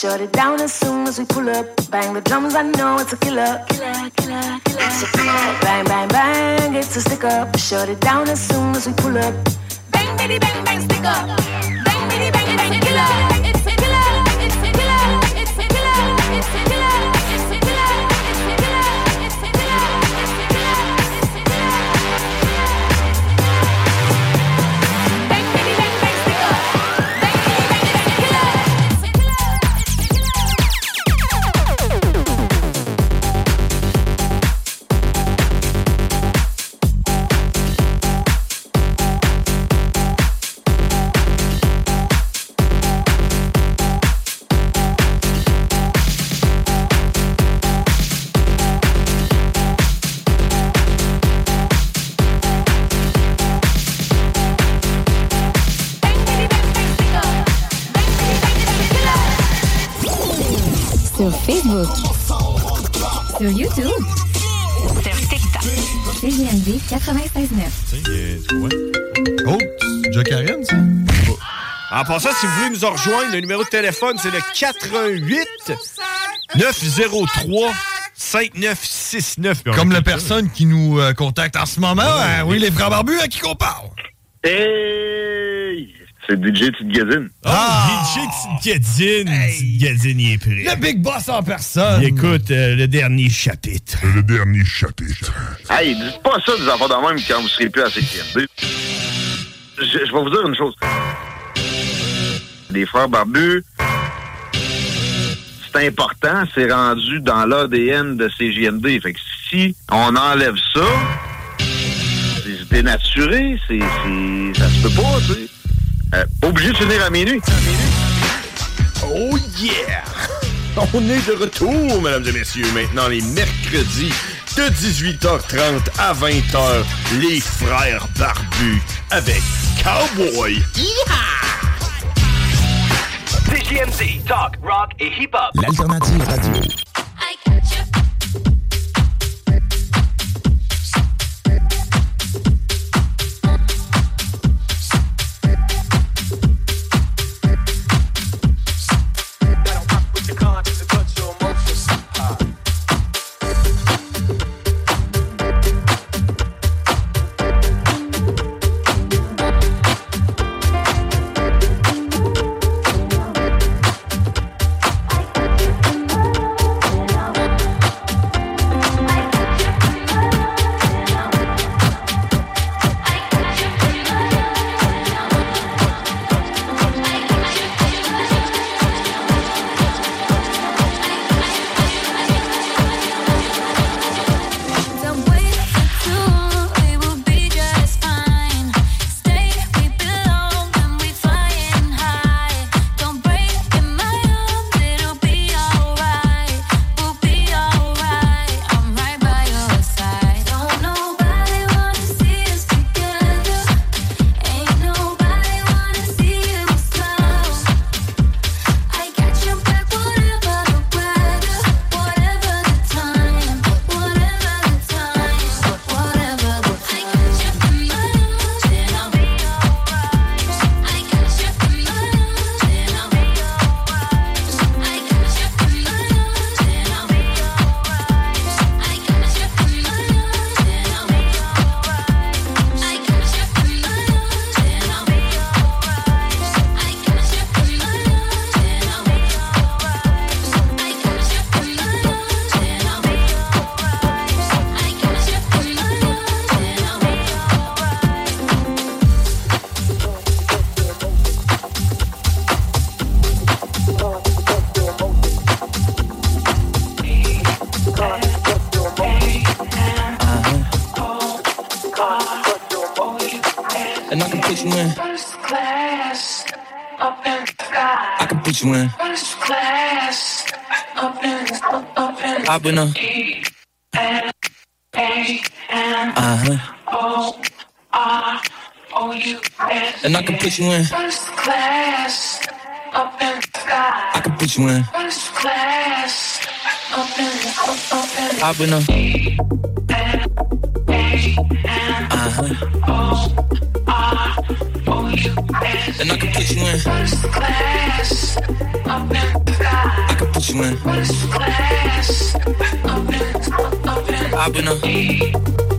Shut it down as soon as we pull up. Bang the drums, I know it's a killer. Killer, killer, killer. So bang, bang, bang, it's a stick up. Shut it down as soon as we pull up. Bang, baby, bang, bang, stick up. Facebook. Sur YouTube. Sur TikTok. CGMD 96.9. Oh, c'est déjà Karen, ça? En passant, si vous voulez nous en rejoindre, le numéro de téléphone, c'est le 88 903 5969. Comme la personne qui nous euh, contacte en ce moment. hein, oui, les frères barbus, à qui qu'on parle? Hey! C'est DJ Petite Gazine. Ah! DJ Gadzine. Gadzine, il est prêt. Le big boss en personne. Il écoute euh, le dernier chapitre. Le dernier chapitre. Hey, dites pas ça des enfants de même quand vous serez plus à CQMD. Je, je vais vous dire une chose. Les frères barbus, c'est important, c'est rendu dans l'ADN de CJMD. Fait que si on enlève ça, c'est dénaturé, c'est, c'est, ça se peut pas, tu sais. Euh, obligé de finir à minuit. Oh yeah! On est de retour, mesdames et messieurs. Maintenant, les mercredis de 18h30 à 20h, les frères barbus avec Cowboy. CJMD, talk, rock et hip-hop. L'alternative radio. Up I've been a. E N A N Uh huh. O R O U S. And I can put you in. First class, up in the sky. I can put you in. First class, up in, up, up I've been a. E N A N Uh huh. O R O U S. And I can put you in. First class, up in the sky. I can put you in. First class, up in, up, up in I've been a.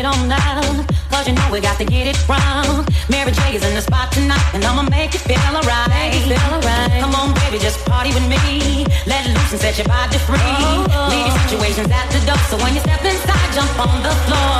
get on down. Cause you know we got to get it wrong. Mary J is in the spot tonight, and I'ma make you feel alright. Feel alright. Come on, baby, just party with me. Let loose and set your body free. Oh, oh. Leave your situations at the door, so when you step inside, jump on the floor.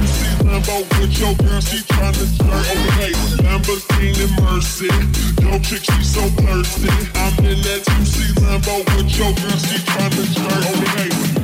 Lambo with your girl, she tryna jerk. Okay, Lamborghini Mercy. Yo, chick, she so thirsty. I'm in that 2C Lambo with your girl, she tryna jerk. Okay.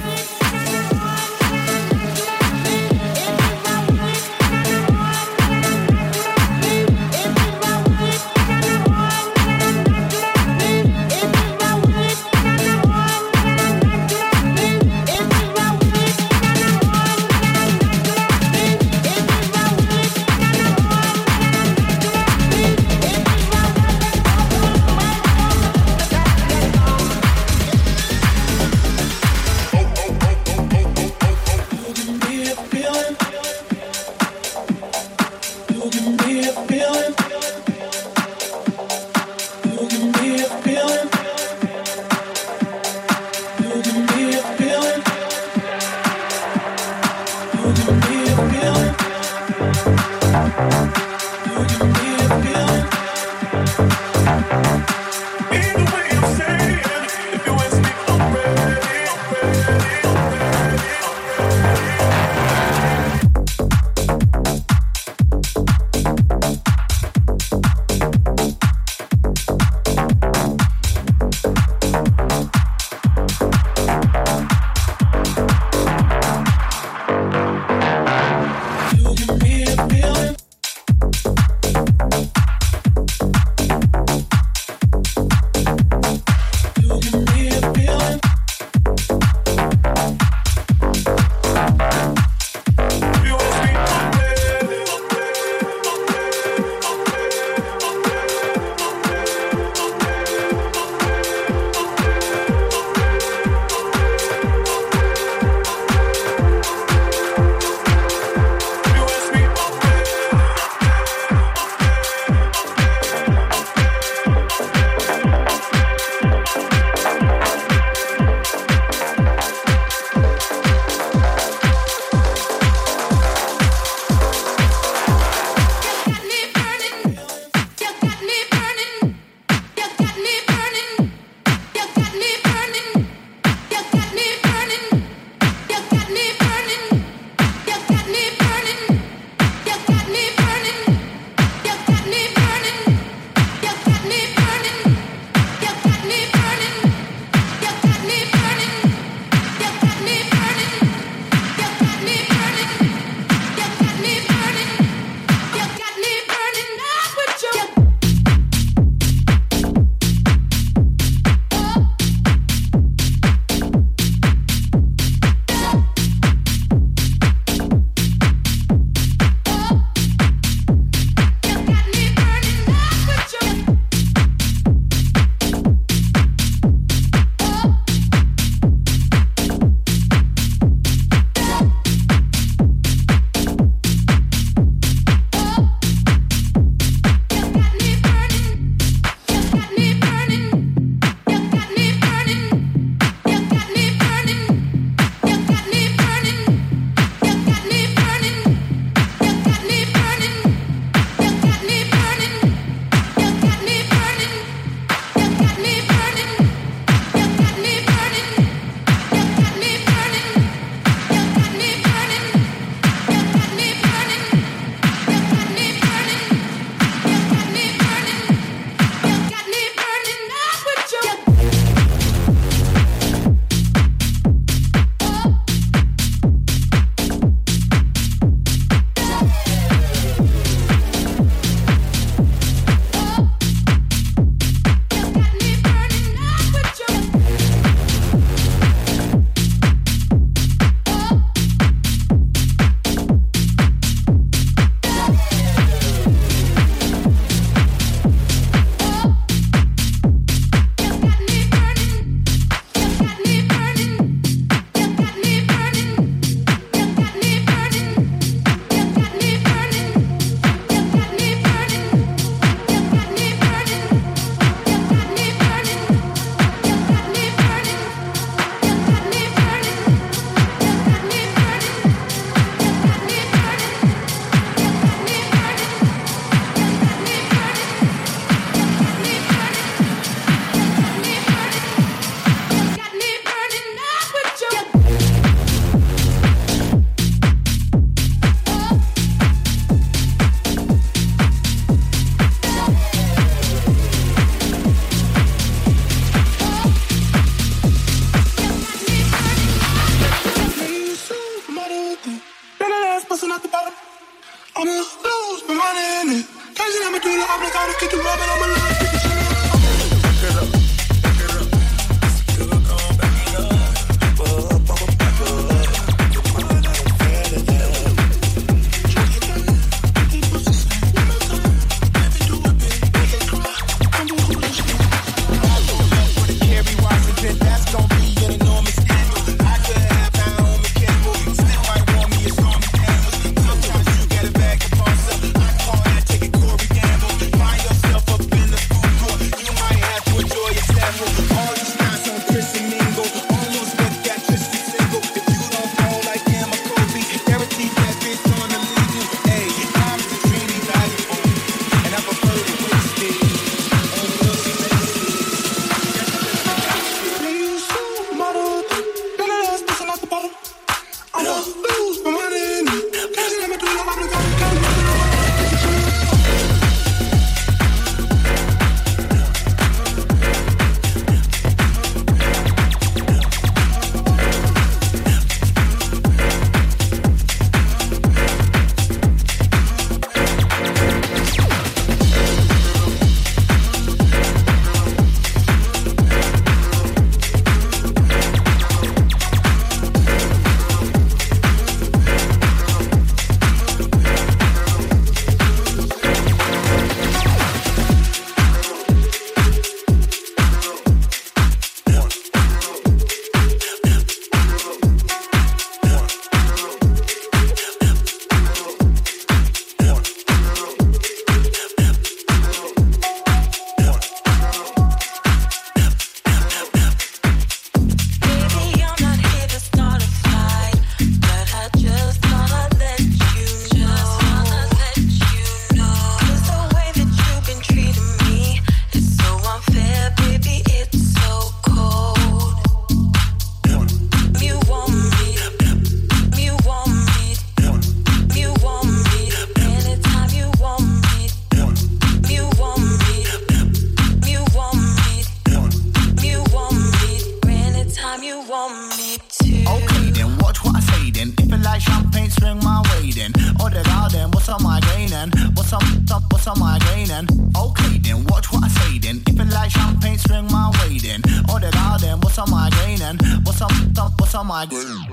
bleeding. Oh, the garden, what's on my grain and what's on, what's on my grain?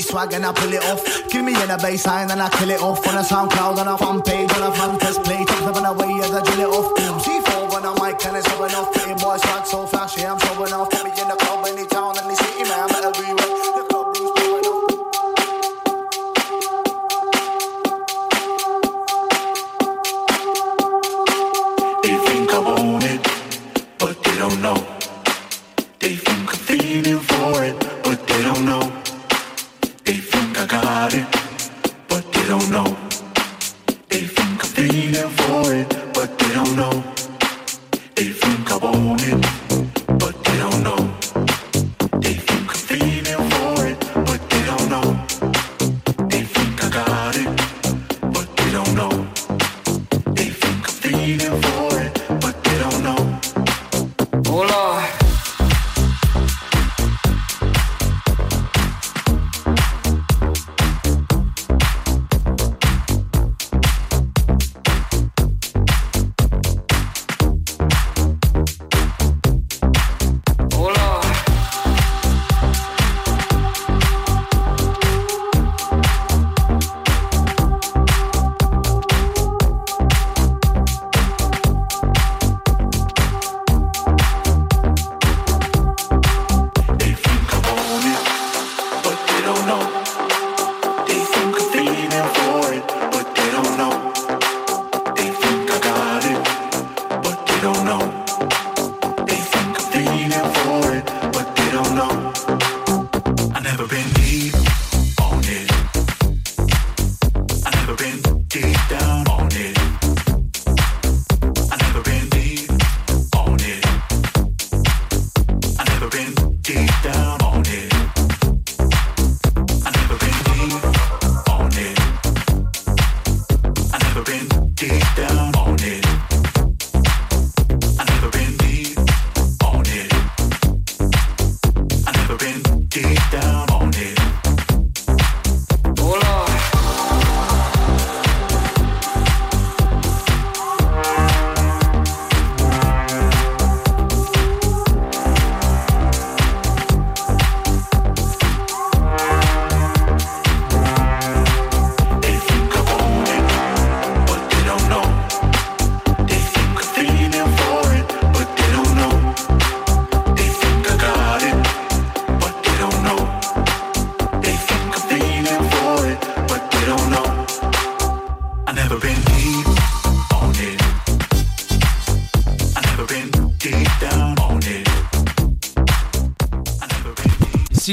swag and I pull it off. Give me in a baseline and I kill it off. On a SoundCloud, on a fan page, on a fan test play. Take them on the way as I drill it off. C4 tennis showing off. Pretty boys run so flashy, I'm showing off. Put me in the club.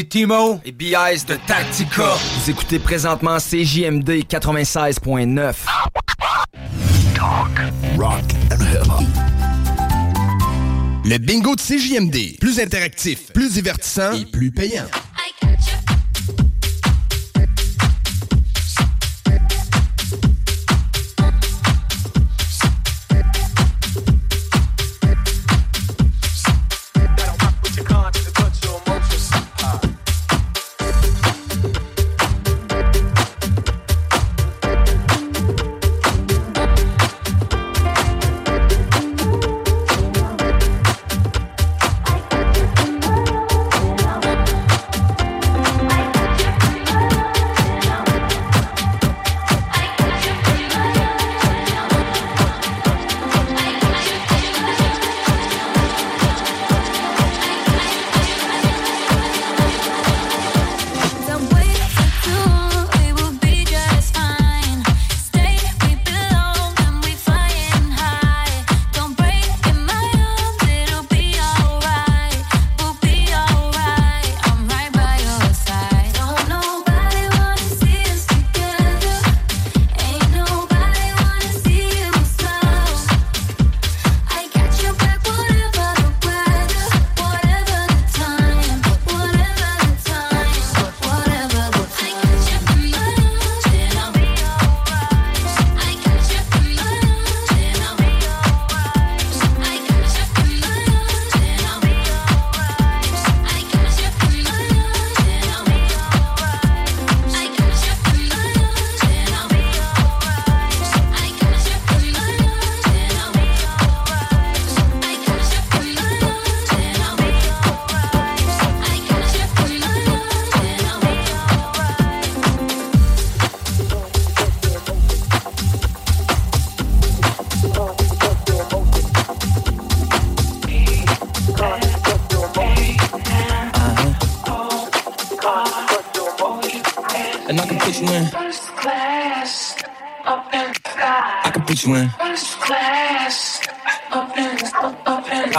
Timo et BIS de Tactica. Vous écoutez présentement CJMD 96.9. Rock and. Le bingo de CJMD, plus interactif, plus divertissant et plus payant.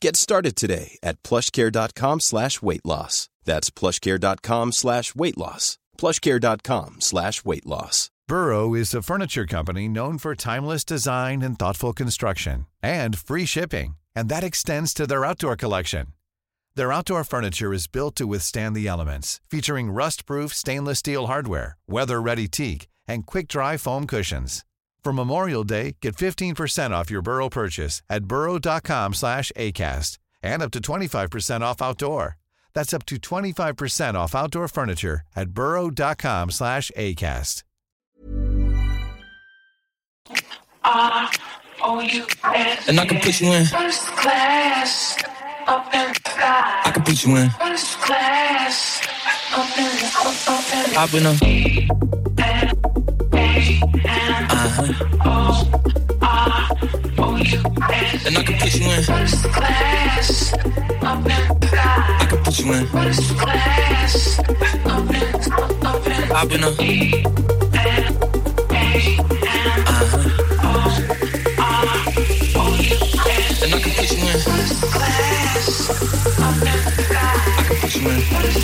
Get started today at plushcare.com slash weight loss. That's plushcare.com slash weight loss. plushcare.com slash weight loss. Burrow is a furniture company known for timeless design and thoughtful construction and free shipping, and that extends to their outdoor collection. Their outdoor furniture is built to withstand the elements, featuring rust-proof stainless steel hardware, weather-ready teak, and quick-dry foam cushions. For Memorial Day, get 15% off your Burrow purchase at burrow.com slash ACAST and up to 25% off outdoor. That's up to 25% off outdoor furniture at burrow.com slash ACAST. R O U S. And I can put you in. First class, up in the sky. I can put you in. First class, up in the, up, up in the I've been a. E N A N Uh huh. O R O U S. And I can put you in. First class, up. I can put you in. First class, up in up, in I've been a. E N A N Uh huh. O R O U S. And I can put you in. First class, up. I can put you in.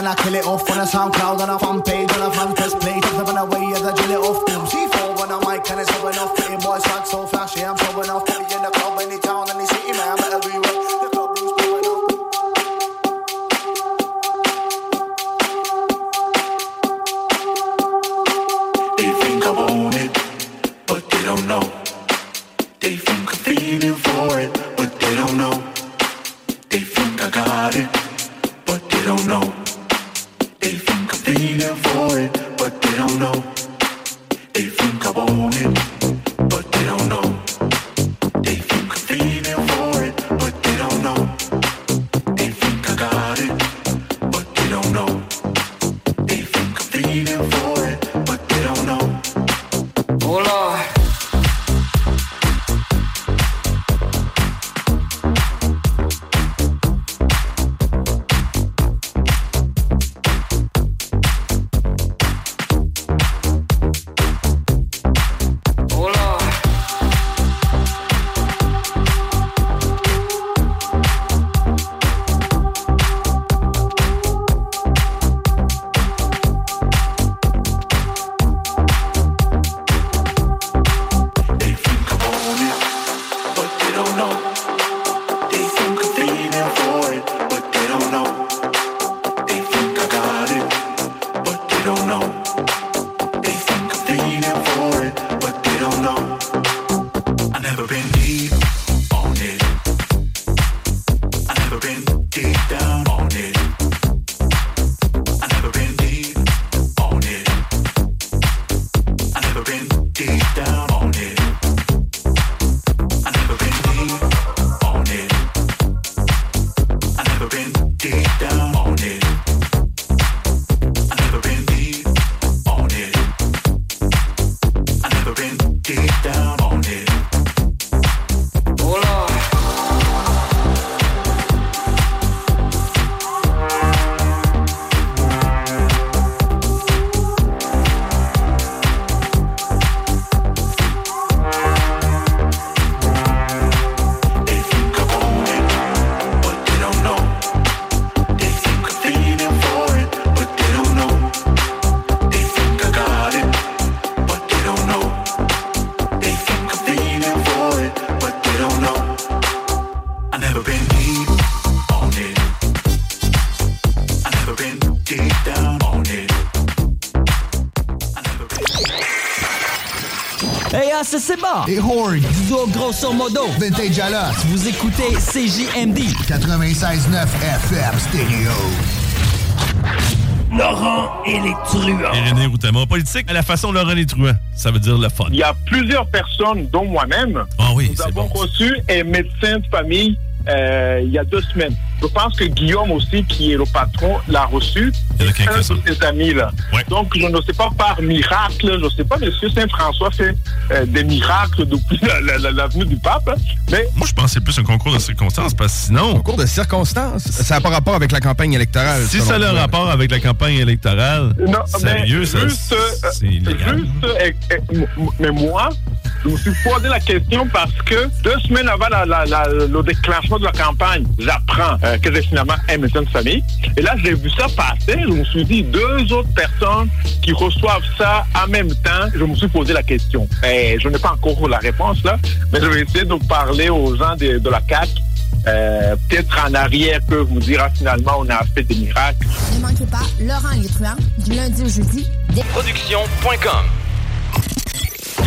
And I kill it off. On a SoundCloud Et Horde. Disons grosso modo. Vintage Alos. Vous écoutez CJMD. 96.9 FM Stereo. Laurent et les truands. Irénée Routamont. Politique, à la façon Laurent les truands. Ça veut dire le fun. Il y a plusieurs personnes, dont moi-même, Ah oui, nous avons bon. reçu un médecin de famille euh, il y a deux semaines. Je pense que Guillaume aussi, qui est le patron, l'a reçu. Il y en a Un de quelques-uns. ses amis, là. Donc, je ne sais pas par miracle, je ne sais pas, monsieur Saint-François fait euh, des miracles depuis la, la- la- du pape, hein. mais Moi, je pense que c'est plus un concours de circonstances parce que sinon. Concours de circonstances? Ça n'a pas rapport avec la campagne électorale. Si ça a le rapport avec la campagne électorale, Non, sérieux, mais ça, juste, euh, c'est illégal. juste, euh, mais moi, je me suis posé la question parce que deux semaines avant la- la- la- le déclenchement de la campagne, j'apprends euh, que j'ai finalement un médecin de famille. Et là, j'ai vu ça passer. Je me suis dit, deux autres personnes qui reçoivent ça en même temps. Je me suis posé la question. Et je n'ai pas encore la réponse là, mais je vais essayer de parler aux gens de, de la CAC. Euh, Peut-être en arrière peuvent vous dire ah, finalement on a fait des miracles. Ne manquez pas Laurent truands du lundi au jeudi. Production.com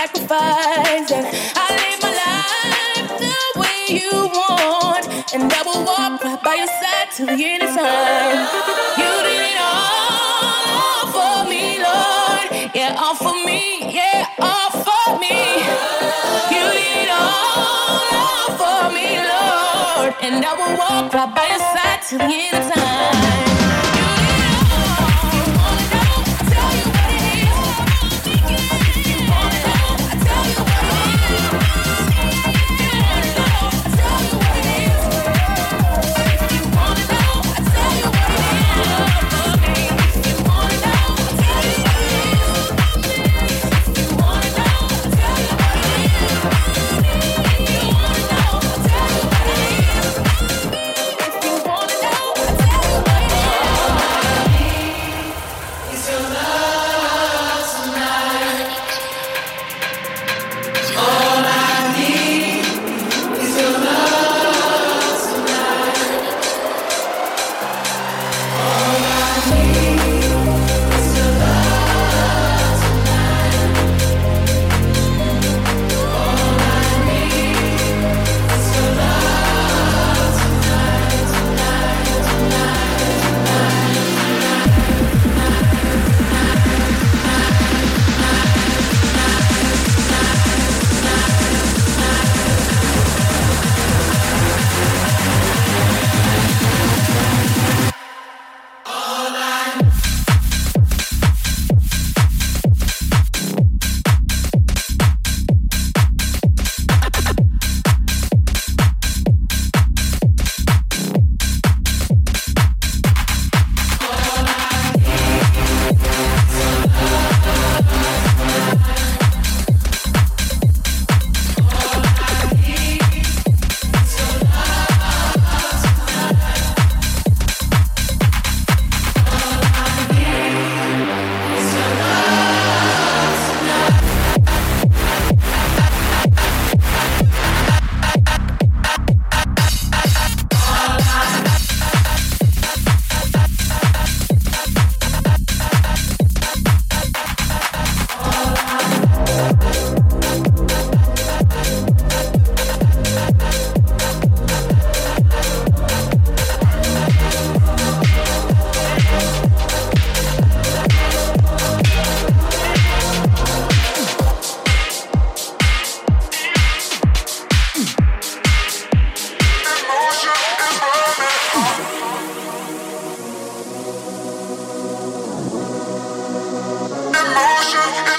Sacrifice. And I live my life the way you want. And I will walk right by your side till the end of time. You did it all all for me, Lord. Yeah, all for me. Yeah, all for me. You did it all, all for me, Lord. And I will walk right by your side till the end of time.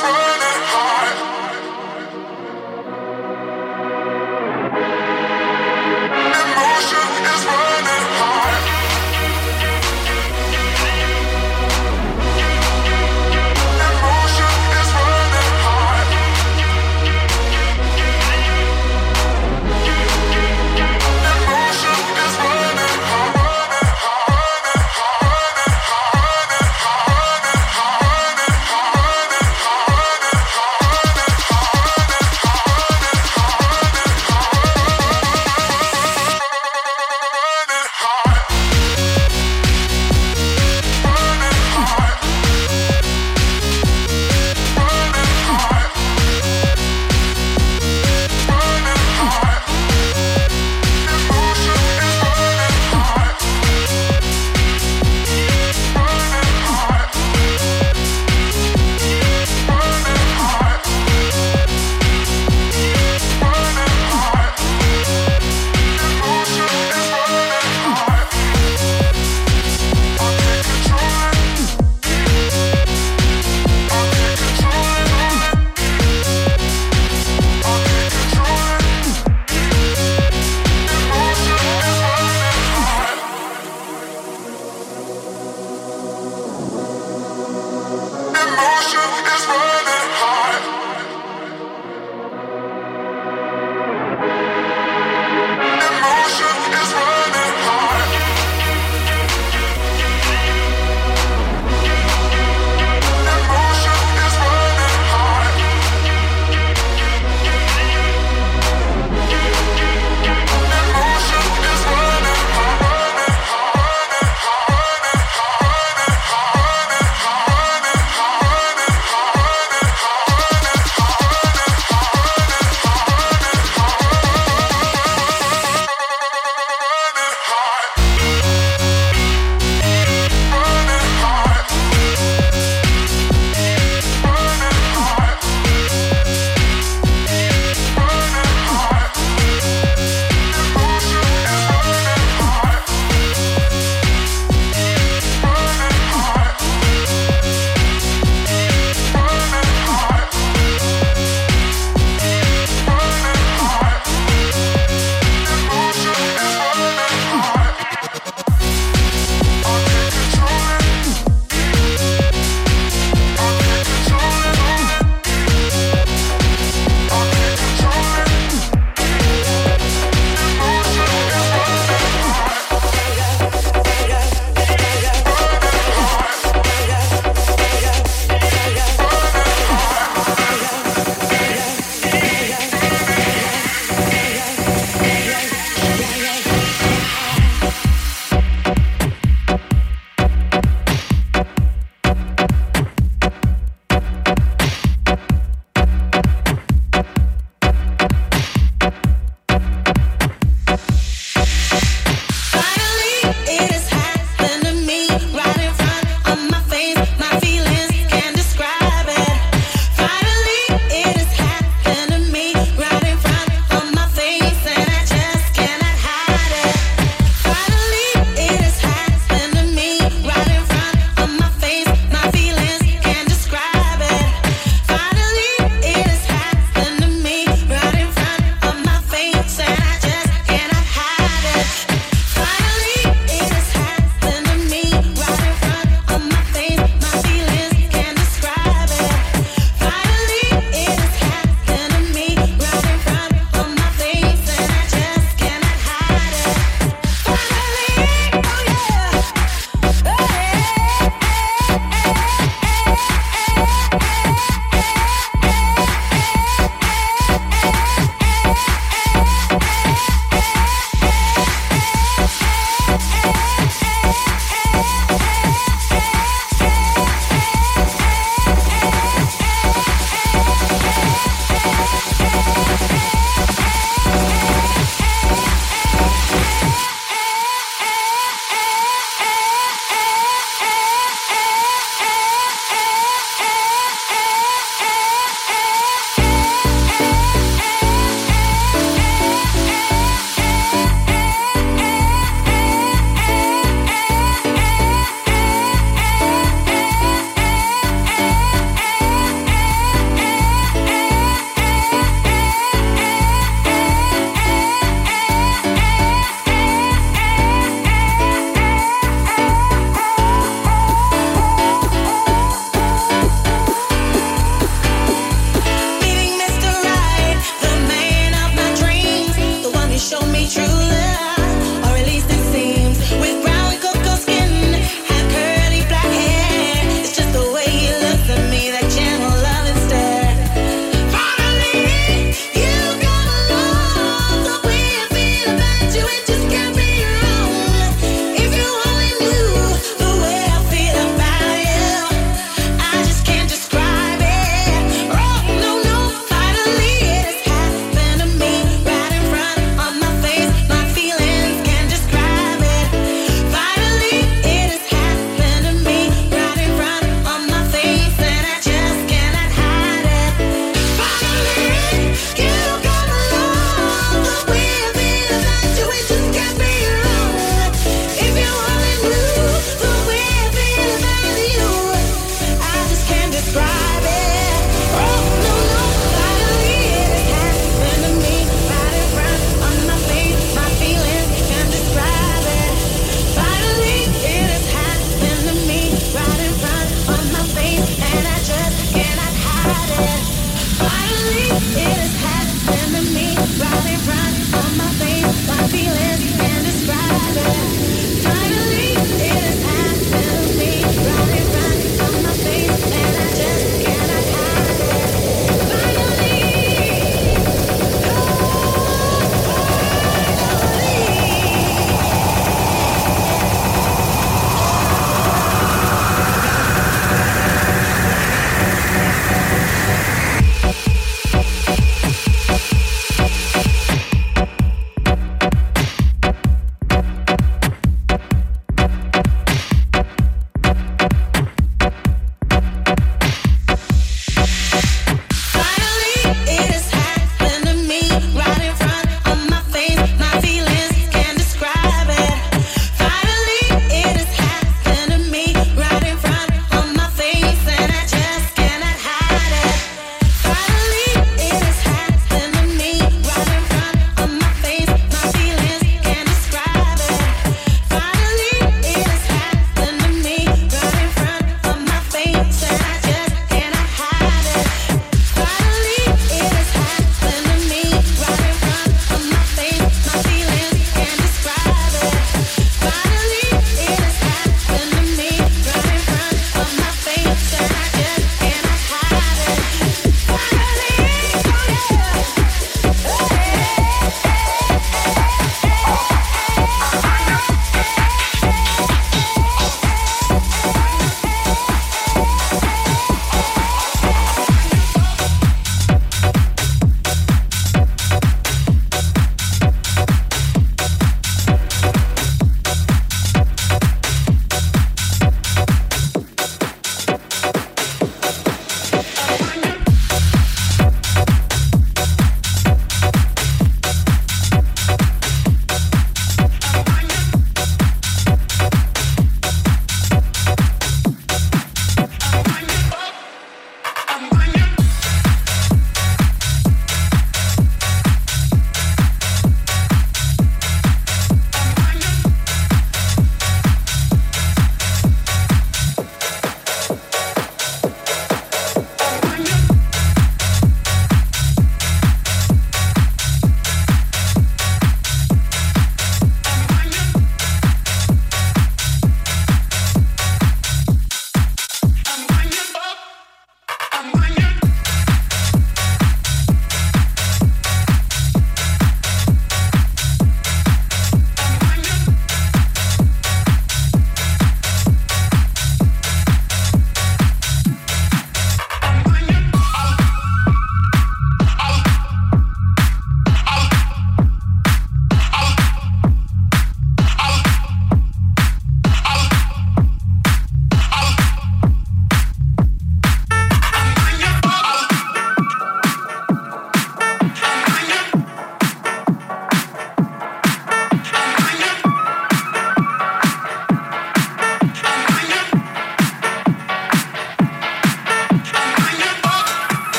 control.